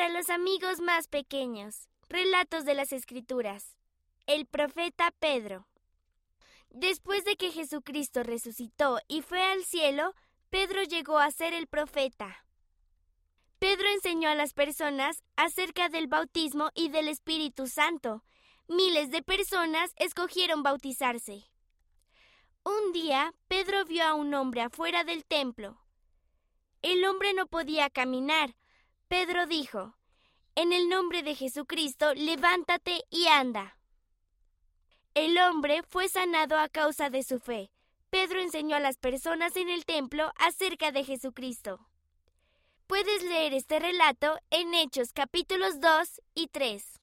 Para los amigos más pequeños, relatos de las Escrituras. El profeta Pedro. Después de que Jesucristo resucitó y fue al cielo, Pedro llegó a ser el profeta. Pedro enseñó a las personas acerca del bautismo y del Espíritu Santo. Miles de personas escogieron bautizarse. Un día, Pedro vio a un hombre afuera del templo. El hombre no podía caminar. Pedro dijo, En el nombre de Jesucristo, levántate y anda. El hombre fue sanado a causa de su fe. Pedro enseñó a las personas en el templo acerca de Jesucristo. Puedes leer este relato en Hechos capítulos 2 y 3.